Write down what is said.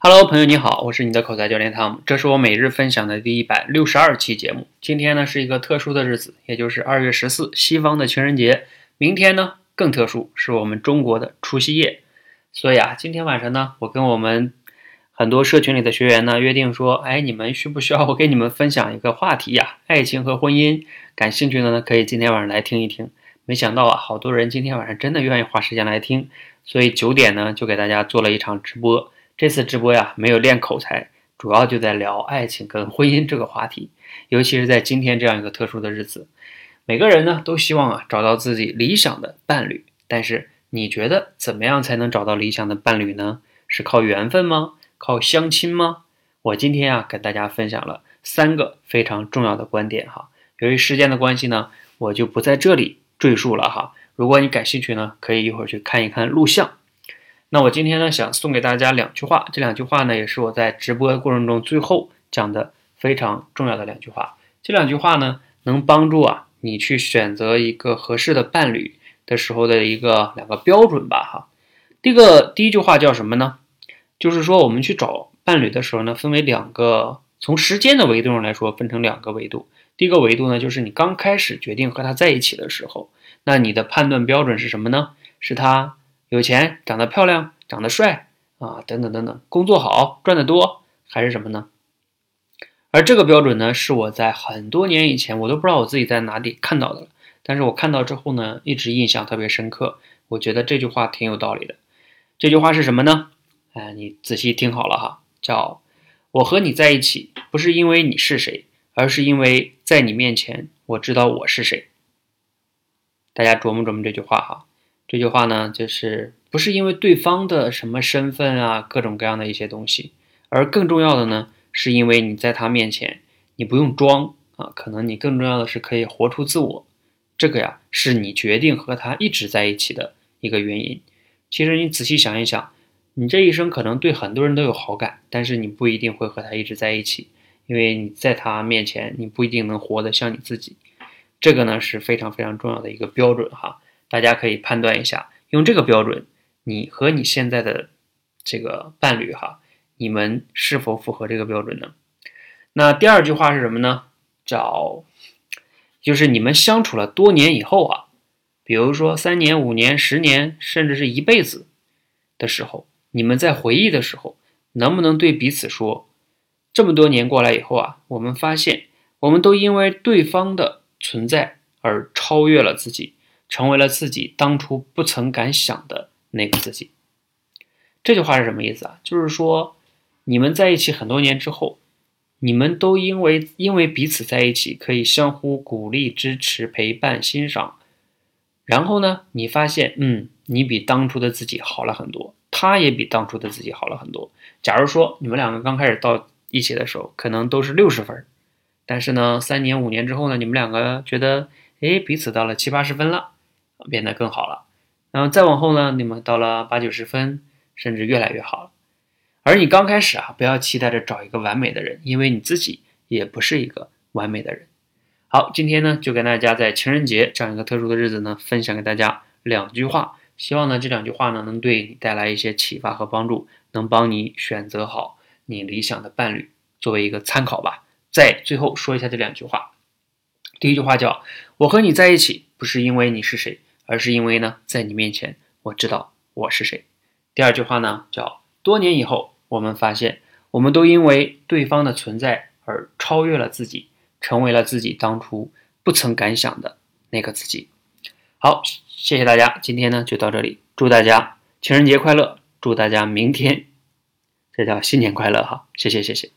Hello，朋友你好，我是你的口才教练汤姆，这是我每日分享的第一百六十二期节目。今天呢是一个特殊的日子，也就是二月十四，西方的情人节。明天呢更特殊，是我们中国的除夕夜。所以啊，今天晚上呢，我跟我们很多社群里的学员呢约定说，哎，你们需不需要我给你们分享一个话题呀？爱情和婚姻，感兴趣的呢可以今天晚上来听一听。没想到啊，好多人今天晚上真的愿意花时间来听，所以九点呢就给大家做了一场直播。这次直播呀，没有练口才，主要就在聊爱情跟婚姻这个话题。尤其是在今天这样一个特殊的日子，每个人呢都希望啊找到自己理想的伴侣。但是你觉得怎么样才能找到理想的伴侣呢？是靠缘分吗？靠相亲吗？我今天啊跟大家分享了三个非常重要的观点哈。由于时间的关系呢，我就不在这里赘述了哈。如果你感兴趣呢，可以一会儿去看一看录像。那我今天呢，想送给大家两句话，这两句话呢，也是我在直播过程中最后讲的非常重要的两句话。这两句话呢，能帮助啊你去选择一个合适的伴侣的时候的一个两个标准吧，哈。第一个第一句话叫什么呢？就是说我们去找伴侣的时候呢，分为两个，从时间的维度上来说，分成两个维度。第一个维度呢，就是你刚开始决定和他在一起的时候，那你的判断标准是什么呢？是他。有钱，长得漂亮，长得帅啊，等等等等，工作好，赚得多，还是什么呢？而这个标准呢，是我在很多年以前，我都不知道我自己在哪里看到的了。但是我看到之后呢，一直印象特别深刻。我觉得这句话挺有道理的。这句话是什么呢？哎，你仔细听好了哈，叫“我和你在一起，不是因为你是谁，而是因为在你面前，我知道我是谁。”大家琢磨琢磨这句话哈。这句话呢，就是不是因为对方的什么身份啊，各种各样的一些东西，而更重要的呢，是因为你在他面前，你不用装啊，可能你更重要的是可以活出自我，这个呀，是你决定和他一直在一起的一个原因。其实你仔细想一想，你这一生可能对很多人都有好感，但是你不一定会和他一直在一起，因为你在他面前，你不一定能活得像你自己。这个呢是非常非常重要的一个标准哈。大家可以判断一下，用这个标准，你和你现在的这个伴侣哈，你们是否符合这个标准呢？那第二句话是什么呢？找，就是你们相处了多年以后啊，比如说三年、五年、十年，甚至是一辈子的时候，你们在回忆的时候，能不能对彼此说，这么多年过来以后啊，我们发现，我们都因为对方的存在而超越了自己。成为了自己当初不曾敢想的那个自己。这句话是什么意思啊？就是说，你们在一起很多年之后，你们都因为因为彼此在一起，可以相互鼓励、支持、陪伴、欣赏。然后呢，你发现，嗯，你比当初的自己好了很多，他也比当初的自己好了很多。假如说你们两个刚开始到一起的时候，可能都是六十分，但是呢，三年五年之后呢，你们两个觉得，哎，彼此到了七八十分了。变得更好了，然后再往后呢，你们到了八九十分，甚至越来越好了。而你刚开始啊，不要期待着找一个完美的人，因为你自己也不是一个完美的人。好，今天呢，就跟大家在情人节这样一个特殊的日子呢，分享给大家两句话，希望呢这两句话呢，能对你带来一些启发和帮助，能帮你选择好你理想的伴侣，作为一个参考吧。在最后说一下这两句话，第一句话叫“我和你在一起，不是因为你是谁”。而是因为呢，在你面前，我知道我是谁。第二句话呢，叫多年以后，我们发现，我们都因为对方的存在而超越了自己，成为了自己当初不曾敢想的那个自己。好，谢谢大家，今天呢就到这里，祝大家情人节快乐，祝大家明天，这叫新年快乐哈，谢谢谢谢。